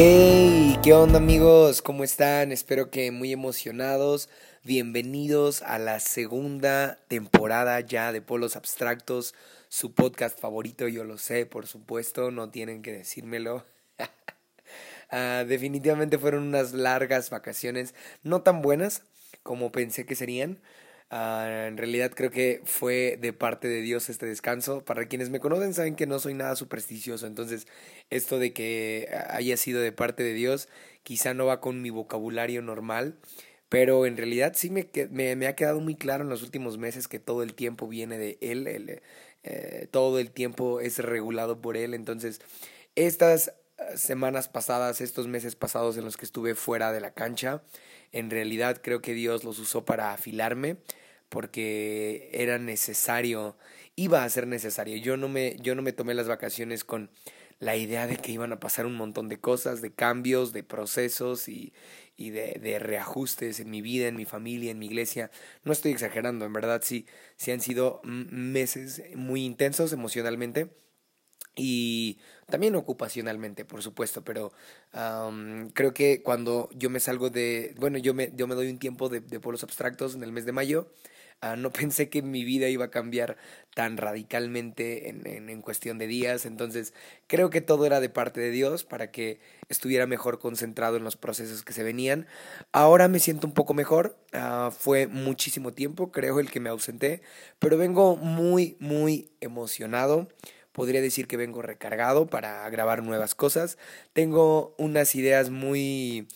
Hey, ¿qué onda amigos? ¿Cómo están? Espero que muy emocionados. Bienvenidos a la segunda temporada ya de Polos Abstractos, su podcast favorito, yo lo sé, por supuesto, no tienen que decírmelo. Ah, definitivamente fueron unas largas vacaciones, no tan buenas como pensé que serían, Ah, en realidad creo que fue de parte de Dios este descanso. Para quienes me conocen saben que no soy nada supersticioso, entonces esto de que haya sido de parte de Dios quizá no va con mi vocabulario normal, pero en realidad sí me, me, ha quedado muy claro en los últimos meses que todo el tiempo viene de Él, eh, todo el tiempo es regulado por Él, entonces estas semanas pasadas, estos meses pasados en los que estuve fuera de la cancha, en realidad creo que Dios los usó para afilarme porque era necesario, iba a ser necesario. Yo no me, yo no me tomé las vacaciones con la idea de que iban a pasar un montón de cosas, de cambios, de procesos y, y de, de, reajustes en mi vida, en mi familia, en mi iglesia. No estoy exagerando, en verdad sí, sí han sido meses muy intensos emocionalmente y también ocupacionalmente, por supuesto, pero creo que cuando yo me salgo de, bueno, yo me, yo me doy un tiempo de, de polos abstractos en el mes de mayo, uh, no pensé que mi vida iba a cambiar tan radicalmente en, en, cuestión de días, entonces creo que todo era de parte de Dios para que estuviera mejor concentrado en los procesos que se venían. Ahora me siento un poco mejor, uh, fue muchísimo tiempo, creo, el que me ausenté, pero vengo muy, muy emocionado. Podría decir que vengo recargado para grabar nuevas cosas. Tengo unas ideas muy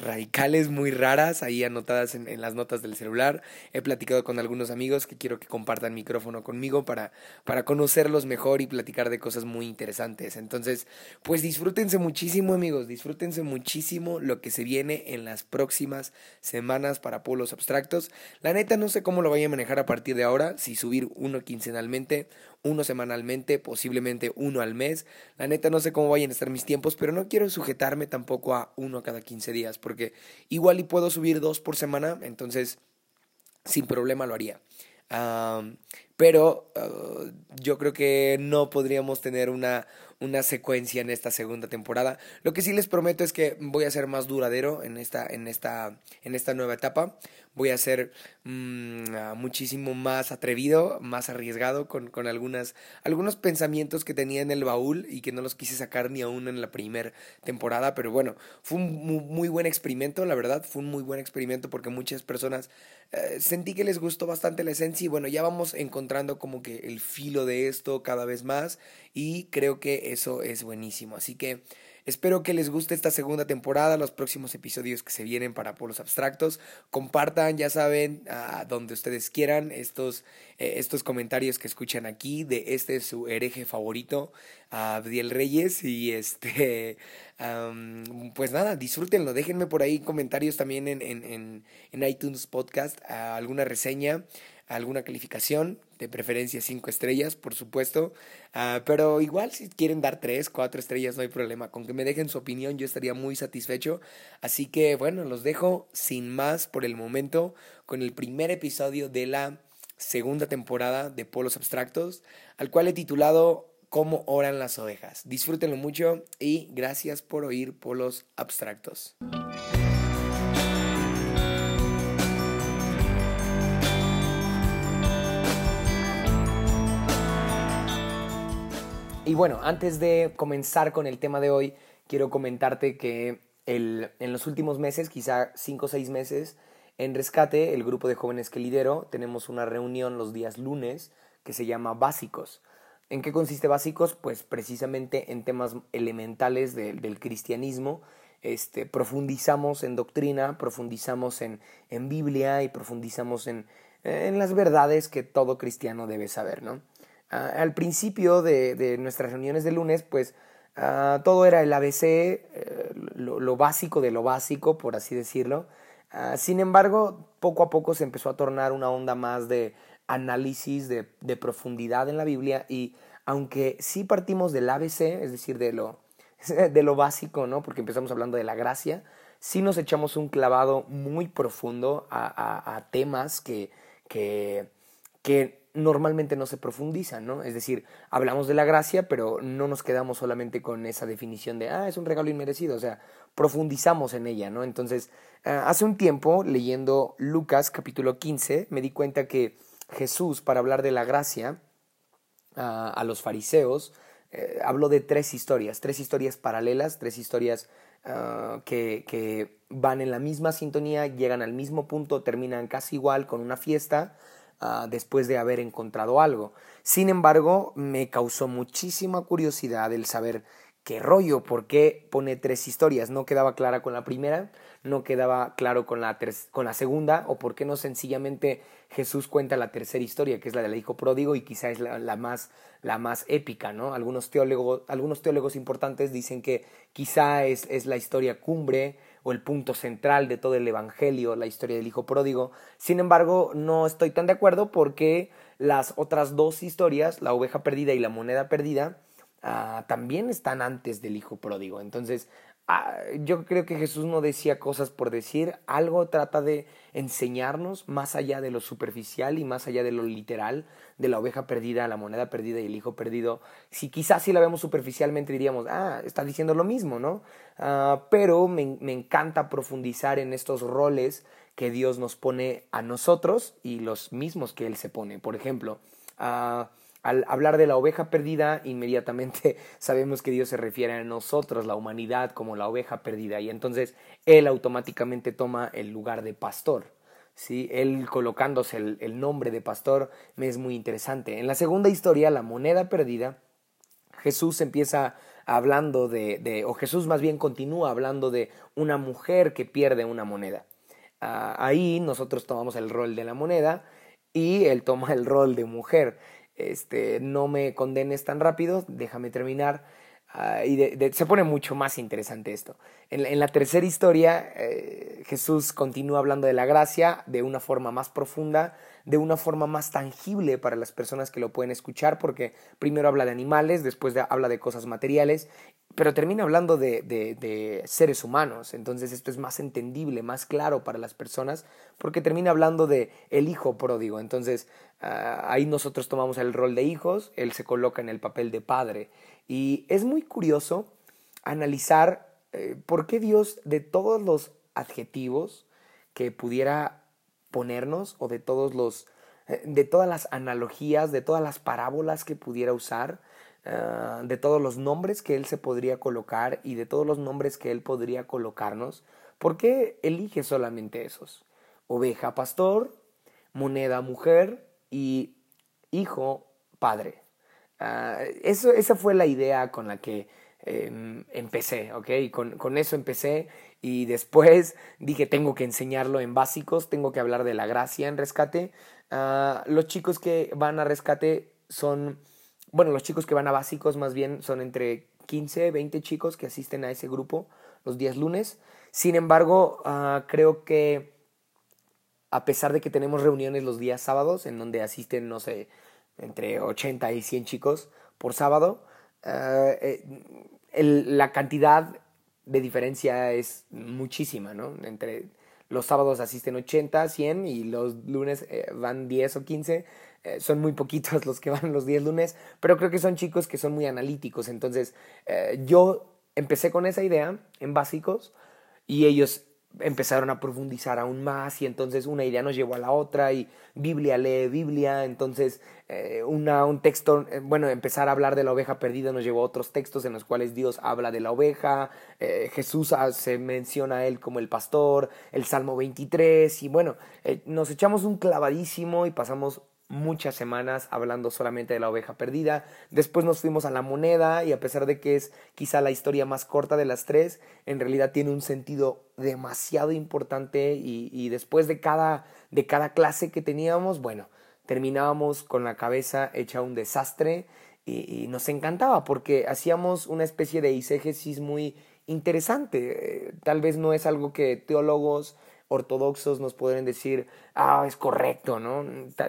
radicales muy raras ahí anotadas en, las notas del celular. He platicado con algunos amigos que quiero que compartan micrófono conmigo para, para conocerlos mejor y platicar de cosas muy interesantes. Entonces, pues disfrútense muchísimo amigos, disfrútense muchísimo lo que se viene en las próximas semanas para polos abstractos. La neta no sé cómo lo vaya a manejar a partir de ahora, si subir uno quincenalmente uno semanalmente, posiblemente uno al mes. La neta no sé cómo vayan a estar mis tiempos, pero no quiero sujetarme tampoco a uno cada 15 días, porque igual y puedo subir dos por semana, entonces sin problema lo haría. pero uh, yo creo que no podríamos tener una, una secuencia en esta segunda temporada. Lo que sí les prometo es que voy a ser más duradero en esta, en esta, en esta nueva etapa. Voy a ser mmm, muchísimo más atrevido, más arriesgado con, con algunas, algunos pensamientos que tenía en el baúl y que no los quise sacar ni aún en la primera temporada. Pero bueno, fue un muy, buen experimento, la verdad. Fue un muy buen experimento porque muchas personas eh, sentí que les gustó bastante la esencia y bueno, ya vamos encontrando como que el filo de esto cada vez más y creo que eso es buenísimo. Así que espero que les guste esta segunda temporada, los próximos episodios que se vienen para Polos Abstractos. Compartan, ya saben, a donde ustedes quieran estos, eh, estos comentarios que escuchan aquí de este es su hereje favorito, Abdiel Reyes. Y este, pues nada, disfrútenlo. Déjenme por ahí comentarios también en, en, en, en iTunes Podcast, alguna reseña alguna calificación, de preferencia cinco estrellas, por supuesto. Uh, pero igual si quieren dar tres, cuatro estrellas, no hay problema. Con que me dejen su opinión, yo estaría muy satisfecho. Así que bueno, los dejo sin más por el momento con el primer episodio de la segunda temporada de Polos Abstractos, al cual he titulado Cómo oran las ovejas. Disfrútenlo mucho y gracias por oír Polos Abstractos. Y bueno, antes de comenzar con el tema de hoy, quiero comentarte que el, en los últimos meses, quizá 5 o 6 meses, en Rescate, el grupo de jóvenes que lidero, tenemos una reunión los días lunes que se llama Básicos. ¿En qué consiste Básicos? Pues precisamente en temas elementales de, del cristianismo. Este, profundizamos en doctrina, profundizamos en, en Biblia y profundizamos en, en las verdades que todo cristiano debe saber, ¿no? Al principio de, de, nuestras reuniones de lunes, pues uh, todo era el ABC, eh, lo, lo, básico de lo básico, por así decirlo. Uh, sin embargo, poco a poco se empezó a tornar una onda más de análisis, de, de profundidad en la Biblia y aunque sí partimos del ABC, es decir, de lo, de lo básico, ¿no? Porque empezamos hablando de la gracia, sí nos echamos un clavado muy profundo a, temas que, que, que normalmente no se profundizan, ¿no? Es decir, hablamos de la gracia, pero no nos quedamos solamente con esa definición de, ah, es un regalo inmerecido, o sea, profundizamos en ella, ¿no? Entonces, ah, hace un tiempo, leyendo Lucas capítulo 15, me di cuenta que Jesús, para hablar de la gracia ah, a los fariseos, eh, habló de tres historias, tres historias paralelas, tres historias ah, que, que van en la misma sintonía, llegan al mismo punto, terminan casi igual con una fiesta, Ah, después de haber encontrado algo. Sin embargo, me causó muchísima curiosidad el saber qué rollo, por qué pone tres historias. No quedaba clara con la primera, no quedaba claro con la, con la segunda, o por qué no sencillamente Jesús cuenta la tercera historia, que es la del hijo pródigo y quizá es la, más, la más épica. ¿no? Algunos, teólogos, algunos teólogos importantes dicen que quizá es, es la historia cumbre o el punto central de todo el Evangelio, la historia del Hijo Pródigo. Sin embargo, no estoy tan de acuerdo porque las otras dos historias, la oveja perdida y la moneda perdida, ah, también están antes del Hijo Pródigo. Entonces, yo creo que Jesús no decía cosas por decir, algo trata de enseñarnos más allá de lo superficial y más allá de lo literal, de la oveja perdida, la moneda perdida y el hijo perdido. Si quizás si la vemos superficialmente diríamos, ah, está diciendo lo mismo, ¿no? Ah, pero me, me encanta profundizar en estos roles que Dios nos pone a nosotros y los mismos que Él se pone. Por ejemplo, ah, al hablar de la oveja perdida, inmediatamente sabemos que Dios se refiere a nosotros, la humanidad, como la oveja perdida, y entonces Él automáticamente toma el lugar de pastor. ¿sí? Él colocándose el, nombre de pastor me es muy interesante. En la segunda historia, la moneda perdida, Jesús empieza hablando de, de o Jesús más bien continúa hablando de una mujer que pierde una moneda. Ah, ahí nosotros tomamos el rol de la moneda y él toma el rol de mujer este, no me condenes tan rápido, déjame terminar. Ah, y se pone mucho más interesante esto. En, la tercera historia, eh, Jesús continúa hablando de la gracia de una forma más profunda, de una forma más tangible para las personas que lo pueden escuchar, porque primero habla de animales, después habla de cosas materiales, pero termina hablando de, seres humanos. Entonces esto es más entendible, más claro para las personas, porque termina hablando de el hijo pródigo. Entonces ah, ahí nosotros tomamos el rol de hijos, él se coloca en el papel de padre. Y es muy curioso analizar eh, por qué Dios de todos los adjetivos que pudiera ponernos o de todos los eh, de todas las analogías, de todas las parábolas que pudiera usar, ah, de todos los nombres que él se podría colocar y de todos los nombres que él podría colocarnos, ¿por qué elige solamente esos? Oveja, pastor, moneda, mujer y hijo, padre. Ah, eso, esa fue la idea con la que em, empecé, ¿ok? Con, con eso empecé y después dije, tengo que enseñarlo en básicos, tengo que hablar de la gracia en rescate. Ah, los chicos que van a rescate son, bueno, los chicos que van a básicos más bien son entre 15, 20 chicos que asisten a ese grupo los días lunes. Sin embargo, uh, creo que a pesar de que tenemos reuniones los días sábados en donde asisten, no sé, entre 80 y 100 chicos por sábado, uh, el, la cantidad de diferencia es muchísima, ¿no? Entre los sábados asisten 80, 100 y los lunes eh, van 10 o 15. Eh, son muy poquitos los que van los 10 lunes, pero creo que son chicos que son muy analíticos. Entonces, eh, yo empecé con esa idea en básicos y ellos empezaron a profundizar aún más y entonces una idea nos llevó a la otra y Biblia lee Biblia, entonces eh, una, un texto, eh, bueno, empezar a hablar de la oveja perdida nos llevó a otros textos en los cuales Dios habla de la oveja, eh, Jesús se menciona a él como el pastor, el Salmo 23 y bueno, nos echamos un clavadísimo y pasamos muchas semanas hablando solamente de la oveja perdida. Después nos fuimos a la moneda y a pesar de que es quizá la historia más corta de las tres, en realidad tiene un sentido demasiado importante y, después de cada, de cada clase que teníamos, bueno, terminábamos con la cabeza hecha un desastre y, y nos encantaba porque hacíamos una especie de eisegesis muy interesante. Tal vez no es algo que teólogos ortodoxos nos podrían decir, ah, es correcto, ¿no?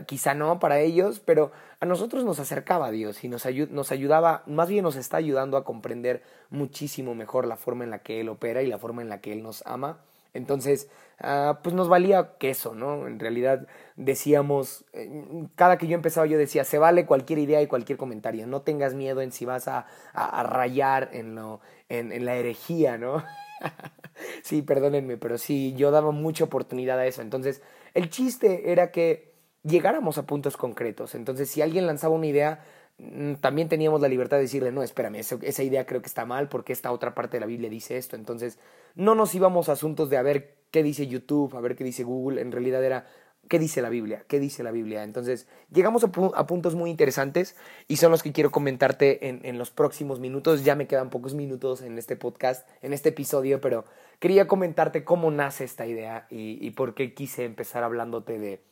Quizá no para ellos, pero a nosotros nos acercaba Dios y nos, nos ayudaba, más bien nos está ayudando a comprender muchísimo mejor la forma en la que Él opera y la forma en la que Él nos ama. Entonces, ah, pues nos valía queso, ¿no? En realidad decíamos, eh, cada que yo empezaba yo decía, se vale cualquier idea y cualquier comentario, no tengas miedo en si vas a, a, rayar en, lo, en la herejía, ¿no? sí, perdónenme, pero sí, yo daba mucha oportunidad a eso. Entonces, el chiste era que llegáramos a puntos concretos. Entonces, si alguien lanzaba una idea, mm, también teníamos la libertad de decirle, no, espérame, esa idea creo que está mal porque esta otra parte de la Biblia dice esto. Entonces, no nos íbamos a asuntos de a ver qué dice YouTube, a ver qué dice Google. En realidad era, ¿Qué dice la Biblia? ¿Qué dice la Biblia? Entonces, llegamos a, puntos muy interesantes y son los que quiero comentarte en, en, los próximos minutos. Ya me quedan pocos minutos en este podcast, en este episodio, pero quería comentarte cómo nace esta idea y, y por qué quise empezar hablándote de,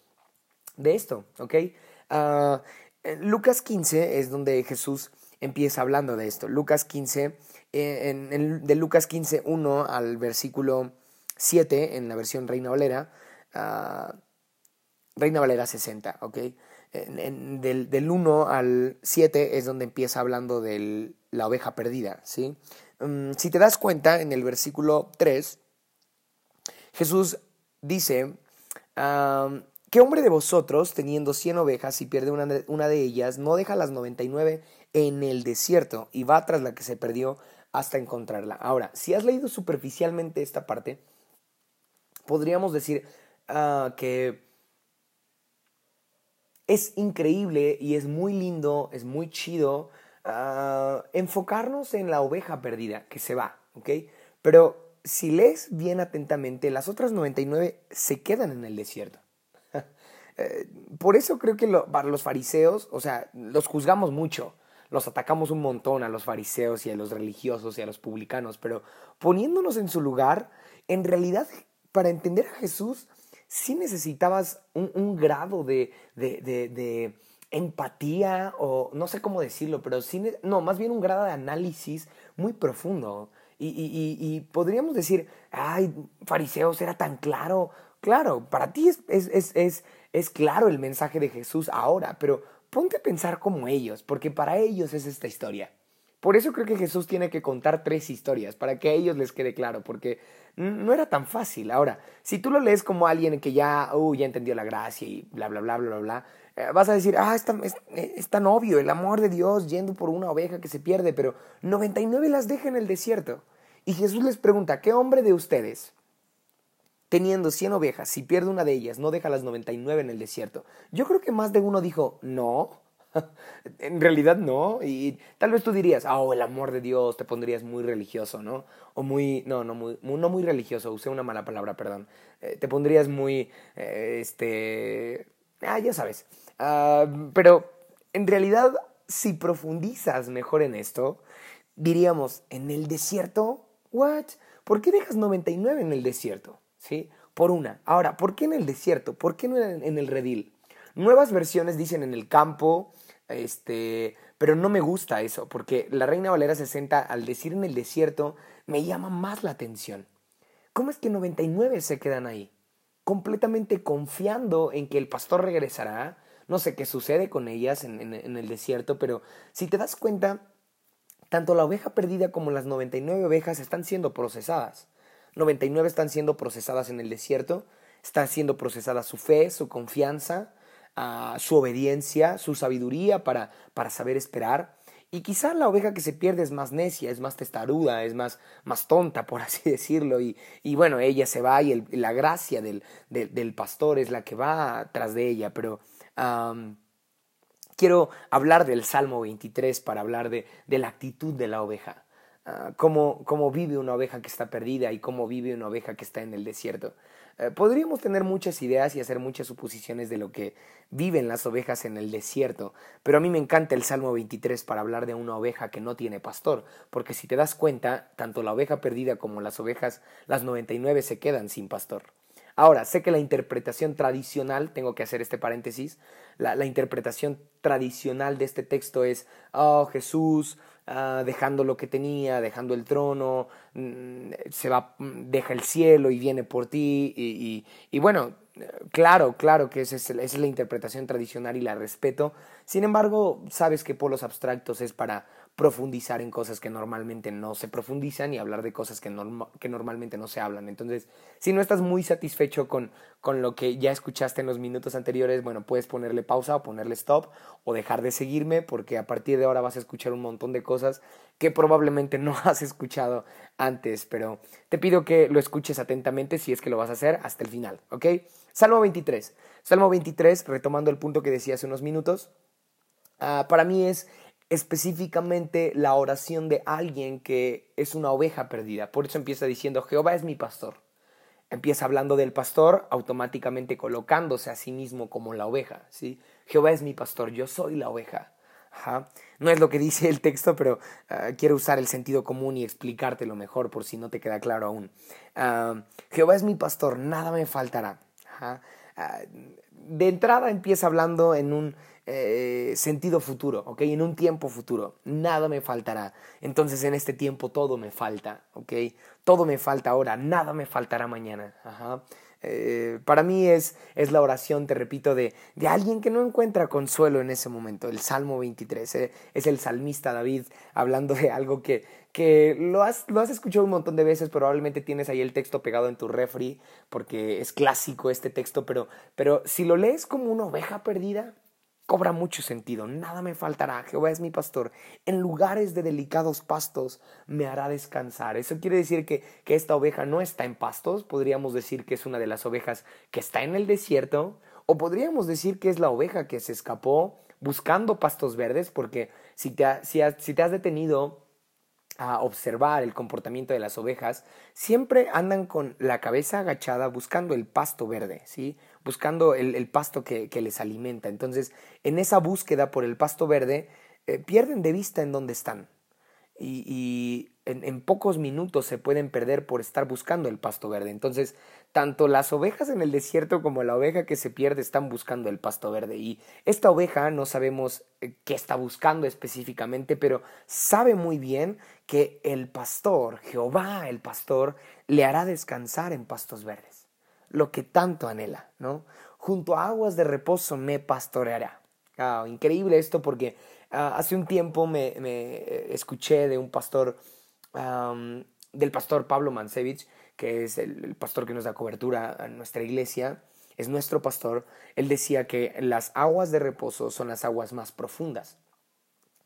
de esto, ¿ok? Uh, Lucas 15 es donde Jesús empieza hablando de esto. Lucas 15, eh, en, de Lucas 15, 1 al versículo 7, en la versión Reina Valera, uh, Reina Valera 60, ¿ok? del, del, 1 al 7 es donde empieza hablando de la oveja perdida, ¿sí? Mm, si te das cuenta, en el versículo 3, Jesús dice, ¿qué hombre de vosotros, teniendo 100 ovejas y pierde una de, una de ellas, no deja las 99 en el desierto y va tras la que se perdió hasta encontrarla? Ahora, si has leído superficialmente esta parte, podríamos decir ah, que es increíble y es muy lindo, es muy chido ah, enfocarnos en la oveja perdida que se va, ¿ok? Pero si lees bien atentamente, las otras 99 se quedan en el desierto. Eh, por eso creo que para los fariseos, o sea, los juzgamos mucho, los atacamos un montón a los fariseos y a los religiosos y a los publicanos, pero poniéndonos en su lugar, en realidad, para entender a Jesús, sí necesitabas un, grado de, de, empatía o no sé cómo decirlo, pero sí, no, más bien un grado de análisis muy profundo. Y, podríamos decir, ay, fariseos, era tan claro. Claro, para ti es, es, es, es, claro el mensaje de Jesús ahora, pero ponte a pensar como ellos, porque para ellos es esta historia. Por eso creo que Jesús tiene que contar tres historias, para que a ellos les quede claro, porque no era tan fácil. Ahora, si tú lo lees como alguien que ya, uh, ya entendió la gracia y bla, bla, bla, bla, bla, vas a decir, ah, es tan, es, tan obvio el amor de Dios yendo por una oveja que se pierde, pero 99 las deja en el desierto. Y Jesús les pregunta, ¿qué hombre de ustedes, teniendo 100 ovejas, si pierde una de ellas, no deja las 99 en el desierto? Yo creo que más de uno dijo, no, en realidad no. Y tal vez tú dirías, oh, el amor de Dios, te pondrías muy religioso, ¿no? O muy, no, no muy, no muy religioso, usé una mala palabra, perdón. Eh, te pondrías muy, eh, este, ah, ya sabes. Pero en realidad, si profundizas mejor en esto, diríamos, en el desierto, ¿what? ¿Por qué dejas 99 en el desierto? ¿Sí? Por una. Ahora, ¿por qué en el desierto? ¿Por qué no en el redil? Nuevas versiones dicen en el campo, este, pero no me gusta eso, porque la Reina Valera 60, al decir en el desierto, me llama más la atención. ¿Cómo es que 99 se quedan ahí? Completamente confiando en que el pastor regresará. No sé qué sucede con ellas en, en el desierto, pero si te das cuenta, tanto la oveja perdida como las 99 ovejas están siendo procesadas. 99 están siendo procesadas en el desierto, está siendo procesada su fe, su confianza, su obediencia, su sabiduría para, para saber esperar. Y quizá la oveja que se pierde es más necia, es más testaruda, es más, más tonta, por así decirlo. Y, y bueno, ella se va y la gracia del, del, pastor es la que va tras de ella. Pero quiero hablar del Salmo 23 para hablar de, la actitud de la oveja. Ah, cómo, cómo vive una oveja que está perdida y cómo vive una oveja que está en el desierto. Eh, podríamos tener muchas ideas y hacer muchas suposiciones de lo que viven las ovejas en el desierto, pero a mí me encanta el Salmo 23 para hablar de una oveja que no tiene pastor, porque si te das cuenta, tanto la oveja perdida como las ovejas, las 99 se quedan sin pastor. Ahora, sé que la interpretación tradicional, tengo que hacer este paréntesis, la, interpretación tradicional de este texto es, oh, Jesús ah, dejando lo que tenía, dejando el trono, mm, se va, mm, deja el cielo y viene por ti, y, bueno, Claro, claro que esa es, la interpretación tradicional y la respeto. Sin embargo, sabes que polos abstractos es para profundizar en cosas que normalmente no se profundizan y hablar de cosas que, que normalmente no se hablan. Entonces, si no estás muy satisfecho con, con lo que ya escuchaste en los minutos anteriores, bueno, puedes ponerle pausa o ponerle stop o dejar de seguirme porque a partir de ahora vas a escuchar un montón de cosas que probablemente no has escuchado antes, pero te pido que lo escuches atentamente si es que lo vas a hacer hasta el final, ¿ok? Salmo 23. Salmo 23, retomando el punto que decía hace unos minutos, ah, para mí es específicamente la oración de alguien que es una oveja perdida. Por eso empieza diciendo, Jehová es mi pastor. Empieza hablando del pastor, automáticamente colocándose a sí mismo como la oveja. ¿sí? Jehová es mi pastor, yo soy la oveja. No es lo que dice el texto, pero ah, quiero usar el sentido común y explicártelo mejor por si no te queda claro aún. Ah, Jehová es mi pastor, nada me faltará. Ah, de entrada empieza hablando en un eh, sentido futuro, ¿ok? En un tiempo futuro. Nada me faltará. Entonces en este tiempo todo me falta, ¿ok? Todo me falta ahora, nada me faltará mañana. Eh, para mí es, es la oración, te repito, de, de, alguien que no encuentra consuelo en ese momento. El Salmo 23 eh, es el salmista David hablando de algo que, que lo, has, lo has escuchado un montón de veces, probablemente tienes ahí el texto pegado en tu refri, porque es clásico este texto, pero, pero si lo lees como una oveja perdida, cobra mucho sentido. Nada me faltará. Jehová es mi pastor. En lugares de delicados pastos me hará descansar. Eso quiere decir que, que esta oveja no está en pastos. Podríamos decir que es una de las ovejas que está en el desierto. O podríamos decir que es la oveja que se escapó buscando pastos verdes. Porque si te, si, si te has detenido a observar el comportamiento de las ovejas, siempre andan con la cabeza agachada buscando el pasto verde, ¿sí? Buscando el, pasto que, les alimenta. Entonces, en esa búsqueda por el pasto verde, eh, pierden de vista en dónde están. Y, en, pocos minutos se pueden perder por estar buscando el pasto verde. Entonces, tanto las ovejas en el desierto como la oveja que se pierde están buscando el pasto verde. Y esta oveja no sabemos eh, qué está buscando específicamente, pero sabe muy bien que el pastor, Jehová el pastor, le hará descansar en pastos verdes. Lo que tanto anhela, ¿no? Junto a aguas de reposo me pastoreará. Ah, increíble esto porque ah, hace un tiempo me, eh, escuché de un pastor del pastor Pablo Mansevich, que es el, pastor que nos da cobertura a nuestra iglesia, es nuestro pastor, él decía que las aguas de reposo son las aguas más profundas.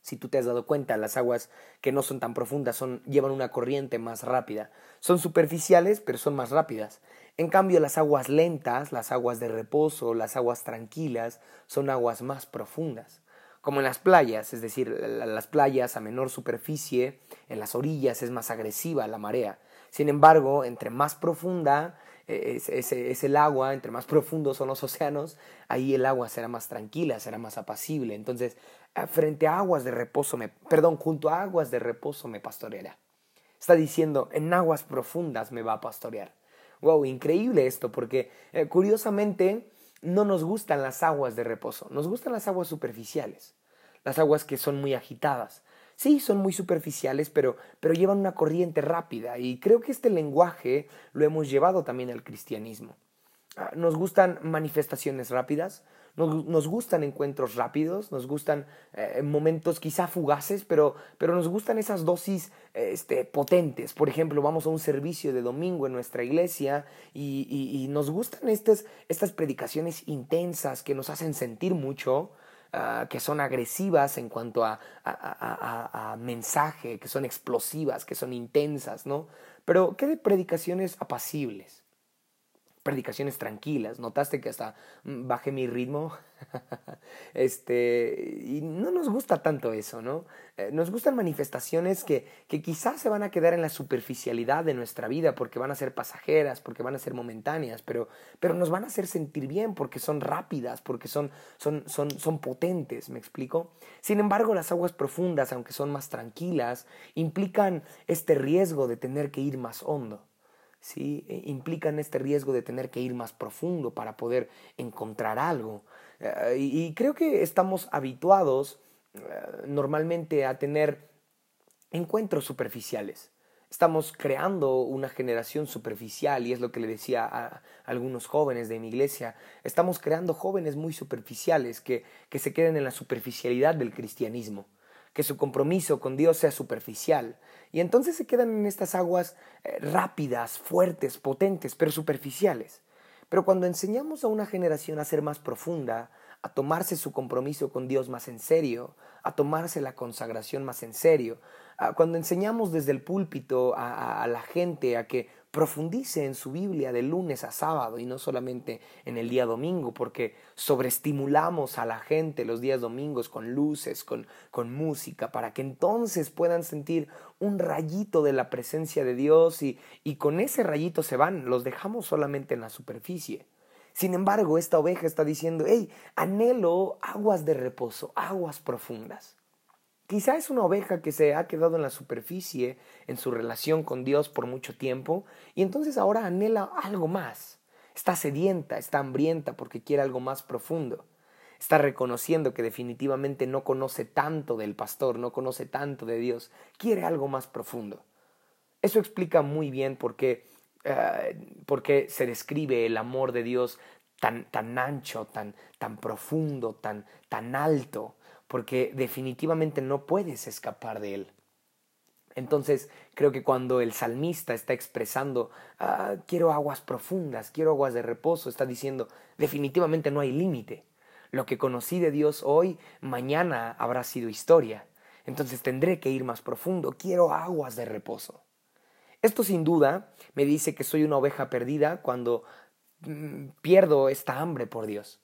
Si tú te has dado cuenta, las aguas que no son tan profundas son, llevan una corriente más rápida. Son superficiales, pero son más rápidas. En cambio, las aguas lentas, las aguas de reposo, las aguas tranquilas, son aguas más profundas como en las playas, es decir, las playas a menor superficie, en las orillas es más agresiva la marea. Sin embargo, entre más profunda eh, es, el agua, entre más profundos son los océanos, ahí el agua será más tranquila, será más apacible. Entonces, frente a aguas de reposo, me, perdón, junto a aguas de reposo me pastoreará. Está diciendo, en aguas profundas me va a pastorear. Wow, increíble esto, porque eh, curiosamente no nos gustan las aguas de reposo, nos gustan las aguas superficiales, las aguas que son muy agitadas. Sí, son muy superficiales, pero, pero llevan una corriente rápida y creo que este lenguaje lo hemos llevado también al cristianismo. Ah, nos gustan manifestaciones rápidas, nos, gustan encuentros rápidos, nos gustan eh, momentos quizá fugaces, pero, pero nos gustan esas dosis este, potentes. Por ejemplo, vamos a un servicio de domingo en nuestra iglesia y, nos gustan estas, estas predicaciones intensas que nos hacen sentir mucho, ah, que son agresivas en cuanto a, a, mensaje, que son explosivas, que son intensas, ¿no? Pero ¿qué de predicaciones apacibles? Predicaciones tranquilas. Notaste que hasta mm, bajé mi ritmo. este, y no nos gusta tanto eso, ¿no? Eh, nos gustan manifestaciones que, que quizás se van a quedar en la superficialidad de nuestra vida porque van a ser pasajeras, porque van a ser momentáneas, pero, pero nos van a hacer sentir bien porque son rápidas, porque son, son, son, son potentes, ¿me explico? Sin embargo, las aguas profundas, aunque son más tranquilas, implican este riesgo de tener que ir más hondo ¿sí? E, implican este riesgo de tener que ir más profundo para poder encontrar algo. Eh, y creo que estamos habituados eh, normalmente a tener encuentros superficiales. Estamos creando una generación superficial y es lo que le decía a algunos jóvenes de mi iglesia. Estamos creando jóvenes muy superficiales que, que se queden en la superficialidad del cristianismo que su compromiso con Dios sea superficial. Y entonces se quedan en estas aguas eh, rápidas, fuertes, potentes, pero superficiales. Pero cuando enseñamos a una generación a ser más profunda, a tomarse su compromiso con Dios más en serio, a tomarse la consagración más en serio, cuando enseñamos desde el púlpito a, la gente a que profundice en su Biblia de lunes a sábado y no solamente en el día domingo, porque sobreestimulamos a la gente los días domingos con luces, con, con música, para que entonces puedan sentir un rayito de la presencia de Dios y, y con ese rayito se van, los dejamos solamente en la superficie. Sin embargo, esta oveja está diciendo, hey, anhelo aguas de reposo, aguas profundas. Quizá es una oveja que se ha quedado en la superficie en su relación con Dios por mucho tiempo y entonces ahora anhela algo más. Está sedienta, está hambrienta porque quiere algo más profundo. Está reconociendo que definitivamente no conoce tanto del pastor, no conoce tanto de Dios, quiere algo más profundo. Eso explica muy bien por qué, eh, se describe el amor de Dios tan, tan ancho, tan, tan profundo, tan, tan alto porque definitivamente no puedes escapar de él. Entonces creo que cuando el salmista está expresando, ah, quiero aguas profundas, quiero aguas de reposo, está diciendo, definitivamente no hay límite. Lo que conocí de Dios hoy, mañana habrá sido historia. Entonces tendré que ir más profundo, quiero aguas de reposo. Esto sin duda me dice que soy una oveja perdida cuando mm, pierdo esta hambre por Dios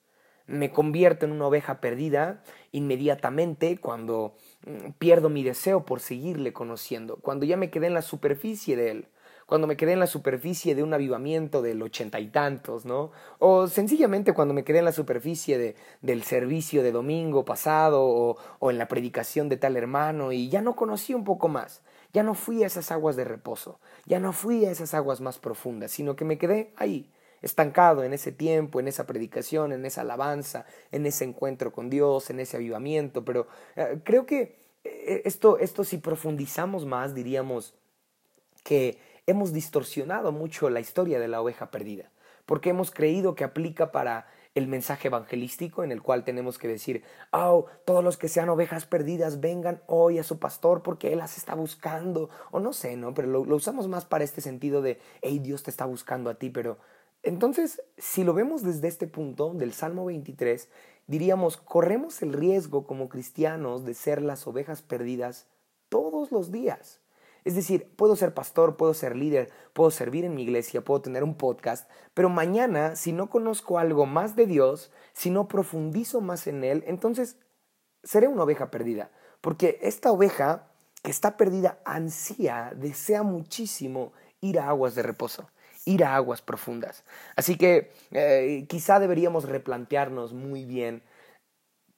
me convierto en una oveja perdida inmediatamente cuando mm, pierdo mi deseo por seguirle conociendo, cuando ya me quedé en la superficie de él, cuando me quedé en la superficie de un avivamiento del ochenta y tantos, ¿no? O sencillamente cuando me quedé en la superficie de, del servicio de domingo pasado o, o en la predicación de tal hermano y ya no conocí un poco más, ya no fui a esas aguas de reposo, ya no fui a esas aguas más profundas, sino que me quedé ahí, estancado en ese tiempo, en esa predicación, en esa alabanza, en ese encuentro con Dios, en ese avivamiento, pero eh, creo que eh, esto, esto si profundizamos más diríamos que hemos distorsionado mucho la historia de la oveja perdida, porque hemos creído que aplica para el mensaje evangelístico en el cual tenemos que decir, oh, todos los que sean ovejas perdidas vengan hoy a su pastor porque él las está buscando, o no sé, ¿no? Pero lo, lo usamos más para este sentido de, hey, Dios te está buscando a ti, pero entonces, si lo vemos desde este punto del Salmo 23, diríamos, corremos el riesgo como cristianos de ser las ovejas perdidas todos los días. Es decir, puedo ser pastor, puedo ser líder, puedo servir en mi iglesia, puedo tener un podcast, pero mañana, si no conozco algo más de Dios, si no profundizo más en Él, entonces seré una oveja perdida. Porque esta oveja que está perdida ansía, desea muchísimo ir a aguas de reposo ir a aguas profundas. Así que eh, quizá deberíamos replantearnos muy bien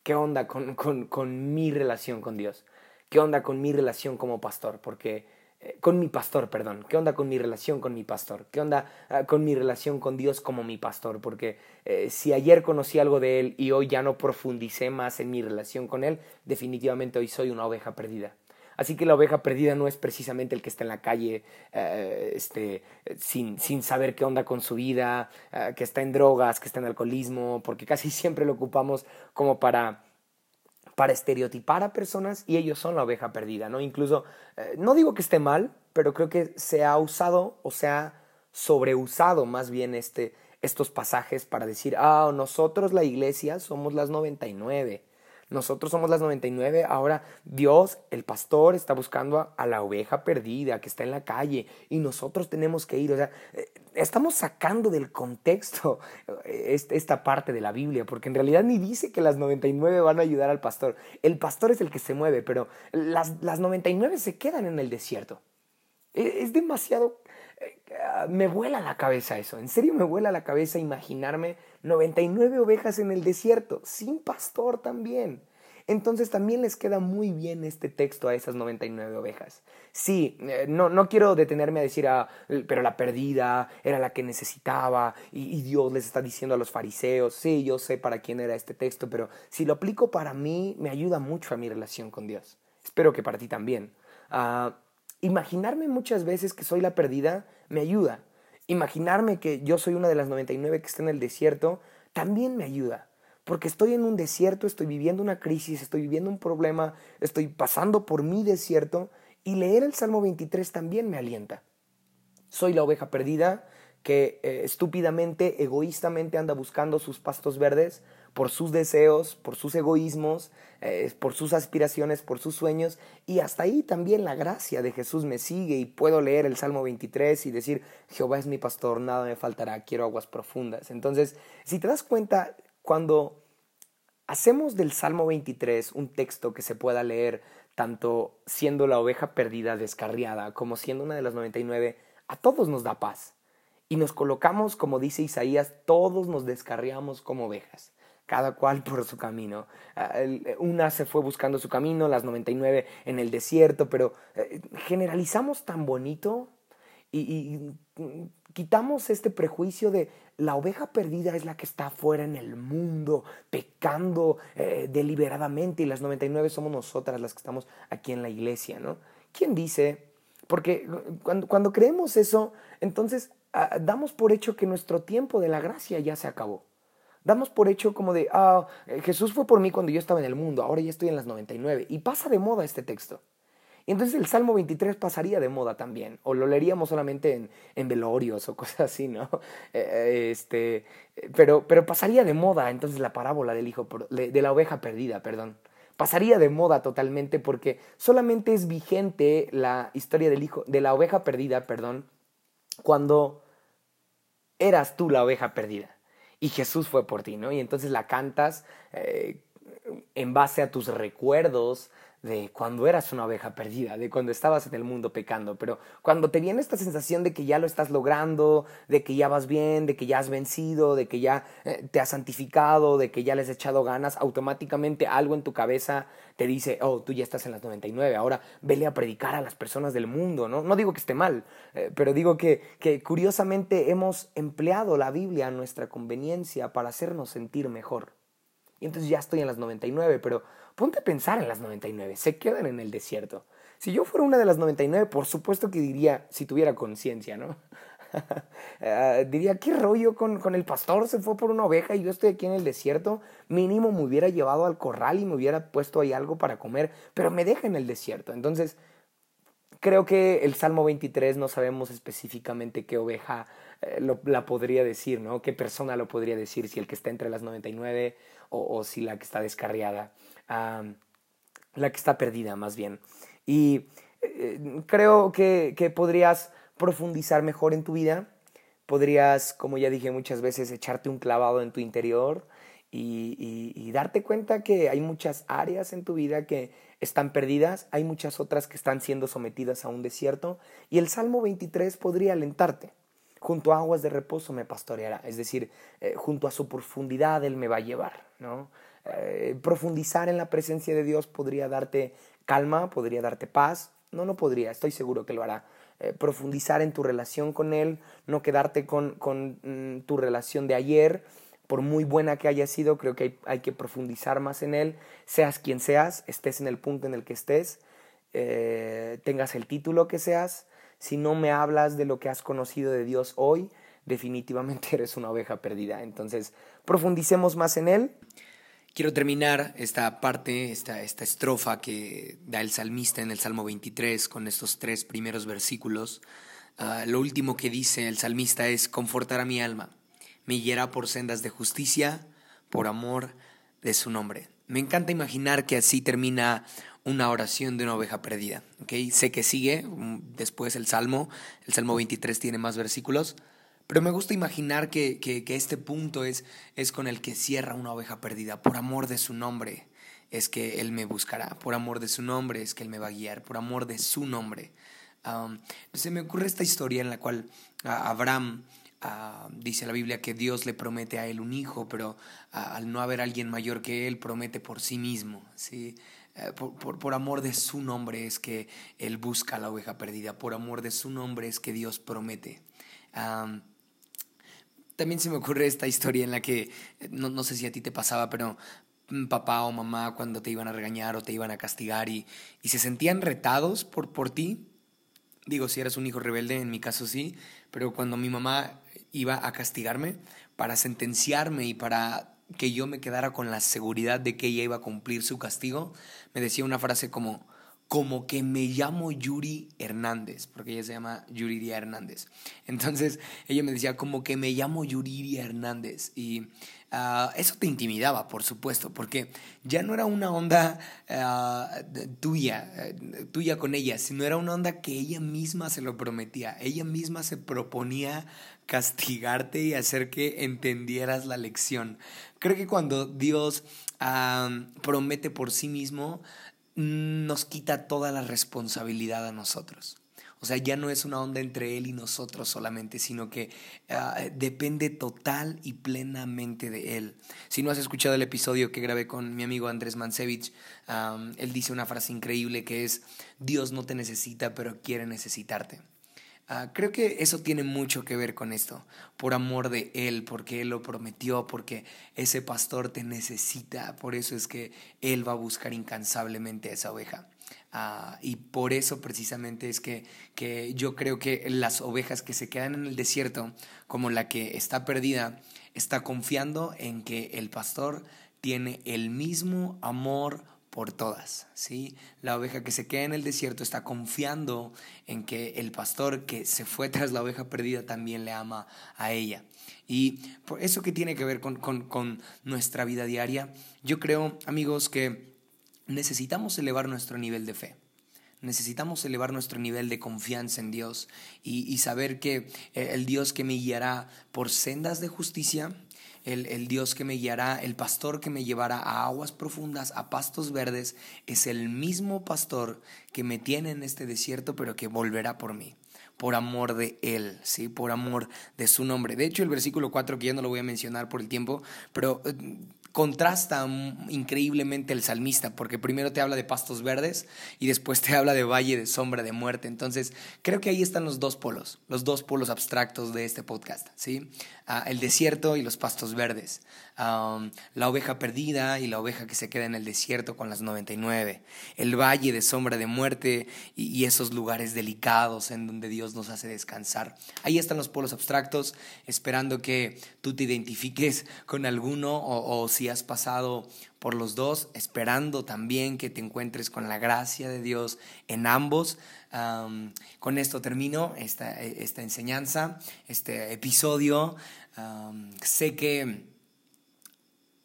qué onda con, con, mi relación con Dios, qué onda con mi relación como pastor, porque eh, con mi pastor, perdón, qué onda con mi relación con mi pastor, qué onda ah, con mi relación con Dios como mi pastor, porque eh, si ayer conocí algo de Él y hoy ya no profundicé más en mi relación con Él, definitivamente hoy soy una oveja perdida. Así que la oveja perdida no es precisamente el que está en la calle eh, este, sin, sin, saber qué onda con su vida, eh, que está en drogas, que está en alcoholismo, porque casi siempre lo ocupamos como para para estereotipar a personas y ellos son la oveja perdida, ¿no? Incluso, eh, no digo que esté mal, pero creo que se ha usado o se ha sobreusado más bien este, estos pasajes para decir, ah, nosotros la iglesia somos las 99 nosotros somos las 99, ahora Dios, el pastor, está buscando a, la oveja perdida que está en la calle y nosotros tenemos que ir. O sea, eh, estamos sacando del contexto eh, esta parte de la Biblia, porque en realidad ni dice que las 99 van a ayudar al pastor. El pastor es el que se mueve, pero las, las 99 se quedan en el desierto. E, es demasiado me vuela la cabeza eso, en serio me vuela la cabeza imaginarme 99 ovejas en el desierto, sin pastor también. entonces también les queda muy bien este texto a esas 99 ovejas. Sí, eh, no, no quiero detenerme a decir, ah, pero la perdida era la que necesitaba y, Dios les está diciendo a los fariseos, sí, yo sé para quién era este texto, pero si lo aplico para mí, me ayuda mucho a mi relación con Dios. Espero que para ti también. Uh, imaginarme muchas veces que soy la perdida me ayuda. Imaginarme que yo soy una de las 99 que está en el desierto también me ayuda. Porque estoy en un desierto, estoy viviendo una crisis, estoy viviendo un problema, estoy pasando por mi desierto y leer el Salmo 23 también me alienta. Soy la oveja perdida que eh, estúpidamente, egoístamente anda buscando sus pastos verdes por sus deseos, por sus egoísmos, eh, por sus aspiraciones, por sus sueños. Y hasta ahí también la gracia de Jesús me sigue y puedo leer el Salmo 23 y decir, Jehová es mi pastor, nada me faltará, quiero aguas profundas. Entonces, si te das cuenta, cuando hacemos del Salmo 23 un texto que se pueda leer tanto siendo la oveja perdida, descarriada, como siendo una de las 99, a todos nos da paz. Y nos colocamos, como dice Isaías, todos nos descarriamos como ovejas cada cual por su camino. Ah, una se fue buscando su camino, las 99 en el desierto, pero eh, generalizamos tan bonito y, quitamos este prejuicio de la oveja perdida es la que está afuera en el mundo, pecando eh, deliberadamente y las 99 somos nosotras las que estamos aquí en la iglesia, ¿no? ¿Quién dice? Porque cuando, cuando creemos eso, entonces ah, damos por hecho que nuestro tiempo de la gracia ya se acabó. Damos por hecho como de, ah, eh, Jesús fue por mí cuando yo estaba en el mundo, ahora ya estoy en las 99. Y pasa de moda este texto. Y entonces el Salmo 23 pasaría de moda también, o lo leeríamos solamente en, en velorios o cosas así, ¿no? Eh, eh, este, pero, pero pasaría de moda entonces la parábola del hijo, de la oveja perdida, perdón. Pasaría de moda totalmente porque solamente es vigente la historia del hijo, de la oveja perdida, perdón, cuando eras tú la oveja perdida y Jesús fue por ti, ¿no? Y entonces la cantas eh, en base a tus recuerdos de cuando eras una oveja perdida, de cuando estabas en el mundo pecando, pero cuando te viene esta sensación de que ya lo estás logrando, de que ya vas bien, de que ya has vencido, de que ya eh, te has santificado, de que ya les has echado ganas, automáticamente algo en tu cabeza te dice, oh, tú ya estás en las 99, ahora vele a predicar a las personas del mundo, ¿no? No digo que esté mal, eh, pero digo que, que curiosamente hemos empleado la Biblia a nuestra conveniencia para hacernos sentir mejor. Y entonces ya estoy en las 99, pero ponte a pensar en las 99, se quedan en el desierto. Si yo fuera una de las 99, por supuesto que diría, si tuviera conciencia, ¿no? Ah, diría, ¿qué rollo con, con, el pastor? Se fue por una oveja y yo estoy aquí en el desierto. Mínimo me hubiera llevado al corral y me hubiera puesto ahí algo para comer, pero me deja en el desierto. Entonces, creo que el Salmo 23 no sabemos específicamente qué oveja eh, la podría decir, ¿no? ¿Qué persona lo podría decir? Si el que está entre las 99 o, si la que está descarriada la que está perdida más bien. Y eh, creo que, que podrías profundizar mejor en tu vida, podrías, como ya dije muchas veces, echarte un clavado en tu interior y, y, darte cuenta que hay muchas áreas en tu vida que están perdidas, hay muchas otras que están siendo sometidas a un desierto y el Salmo 23 podría alentarte. Junto a aguas de reposo me pastoreará, es decir, eh, junto a su profundidad Él me va a llevar, ¿no? Eh, profundizar en la presencia de Dios podría darte calma, podría darte paz. No, no podría, estoy seguro que lo hará. Eh, profundizar en tu relación con Él, no quedarte con, con mm, tu relación de ayer, por muy buena que haya sido, creo que hay, hay, que profundizar más en Él, seas quien seas, estés en el punto en el que estés, tengas el título que seas, si no me hablas de lo que has conocido de Dios hoy, definitivamente eres una oveja perdida. Entonces, profundicemos más en Él. Quiero terminar esta parte, esta, esta estrofa que da el salmista en el Salmo 23 con estos tres primeros versículos. Ah, lo último que dice el salmista es, confortará mi alma, me guiará por sendas de justicia, por amor de su nombre. Me encanta imaginar que así termina una oración de una oveja perdida. ¿okay? Sé que sigue mm, después el Salmo, el Salmo 23 tiene más versículos, pero me gusta imaginar que, que, este punto es, es con el que cierra una oveja perdida. Por amor de su nombre es que Él me buscará. Por amor de su nombre es que Él me va a guiar. Por amor de su nombre. se me ocurre esta historia en la cual Abraham Ah, dice la Biblia que Dios le promete a él un hijo, pero al no haber alguien mayor que él, promete por sí mismo. ¿sí? Eh, por, amor de su nombre es que él busca la oveja perdida, por amor de su nombre es que Dios promete. también se me ocurre esta historia en la que, no, no sé si a ti te pasaba, pero mm, papá o mamá cuando te iban a regañar o te iban a castigar y, y se sentían retados por, por ti. Digo, si eras un hijo rebelde, en mi caso sí, pero cuando mi mamá iba a castigarme para sentenciarme y para que yo me quedara con la seguridad de que ella iba a cumplir su castigo, me decía una frase como, como que me llamo Yuri Hernández, porque ella se llama Yuriria Hernández. Entonces ella me decía, como que me llamo Yuriria Hernández. Y ah, eso te intimidaba, por supuesto, porque ya no era una onda ah, tuya, eh, tuya con ella, sino era una onda que ella misma se lo prometía. Ella misma se proponía castigarte y hacer que entendieras la lección. Creo que cuando Dios promete por sí mismo, nos quita toda la responsabilidad a nosotros. O sea, ya no es una onda entre Él y nosotros solamente, sino que ah, depende total y plenamente de Él. Si no has escuchado el episodio que grabé con mi amigo Andrés Mansevich, él dice una frase increíble que es, Dios no te necesita, pero quiere necesitarte. Ah, creo que eso tiene mucho que ver con esto, por amor de Él, porque Él lo prometió, porque ese pastor te necesita, por eso es que Él va a buscar incansablemente a esa oveja. Ah, y por eso precisamente es que, que yo creo que las ovejas que se quedan en el desierto, como la que está perdida, está confiando en que el pastor tiene el mismo amor por todas, ¿sí? La oveja que se queda en el desierto está confiando en que el pastor que se fue tras la oveja perdida también le ama a ella. Y por eso que tiene que ver con, con nuestra vida diaria, yo creo, amigos, que necesitamos elevar nuestro nivel de fe. Necesitamos elevar nuestro nivel de confianza en Dios y, saber que el Dios que me guiará por sendas de justicia, el, Dios que me guiará, el pastor que me llevará a aguas profundas, a pastos verdes, es el mismo pastor que me tiene en este desierto, pero que volverá por mí por amor de Él, ¿sí? Por amor de su nombre. De hecho, el versículo 4, que ya no lo voy a mencionar por el tiempo, pero eh, contrasta increíblemente el salmista, porque primero te habla de pastos verdes y después te habla de valle de sombra de muerte. Entonces, creo que ahí están los dos polos, los dos polos abstractos de este podcast, ¿sí? Ah, el desierto y los pastos verdes, la oveja perdida y la oveja que se queda en el desierto con las 99, el valle de sombra de muerte y, esos lugares delicados en donde Dios nos hace descansar. Ahí están los polos abstractos, esperando que tú te identifiques con alguno o, o si has pasado por los dos, esperando también que te encuentres con la gracia de Dios en ambos. con esto termino esta, esta, enseñanza, este episodio. sé que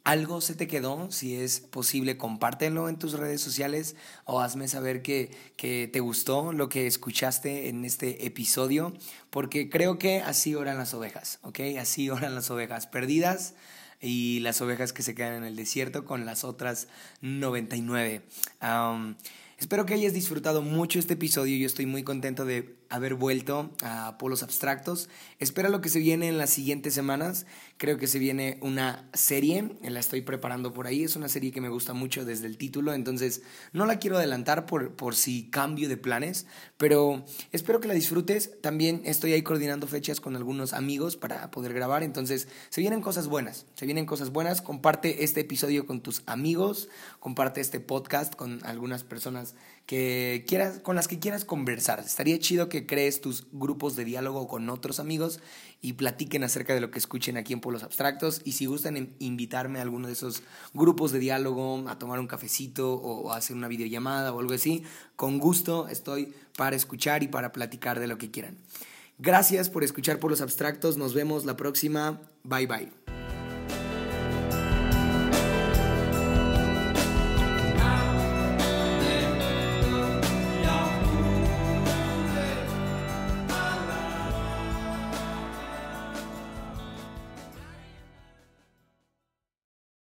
algo se te quedó, si es posible, compártelo en tus redes sociales o hazme saber que, que, te gustó lo que escuchaste en este episodio, porque creo que así oran las ovejas, ¿ok? Así oran las ovejas perdidas y las ovejas que se quedan en el desierto con las otras 99. espero que hayas disfrutado mucho este episodio. Yo estoy muy contento de haber vuelto a Polos Abstractos. Espera lo que se viene en las siguientes semanas. Creo que se viene una serie, la estoy preparando por ahí. Es una serie que me gusta mucho desde el título, entonces no la quiero adelantar por, por si cambio de planes, pero espero que la disfrutes. También estoy ahí coordinando fechas con algunos amigos para poder grabar, entonces se vienen cosas buenas. Se vienen cosas buenas. Comparte este episodio con tus amigos, comparte este podcast con algunas personas que quieras, con las que quieras conversar. Estaría chido que crees tus grupos de diálogo con otros amigos y platiquen acerca de lo que escuchen aquí en Polos Abstractos. Y si gustan invitarme a alguno de esos grupos de diálogo, a tomar un cafecito o a hacer una videollamada o algo así, con gusto estoy para escuchar y para platicar de lo que quieran. Gracias por escuchar Polos Abstractos. Nos vemos la próxima. Bye bye.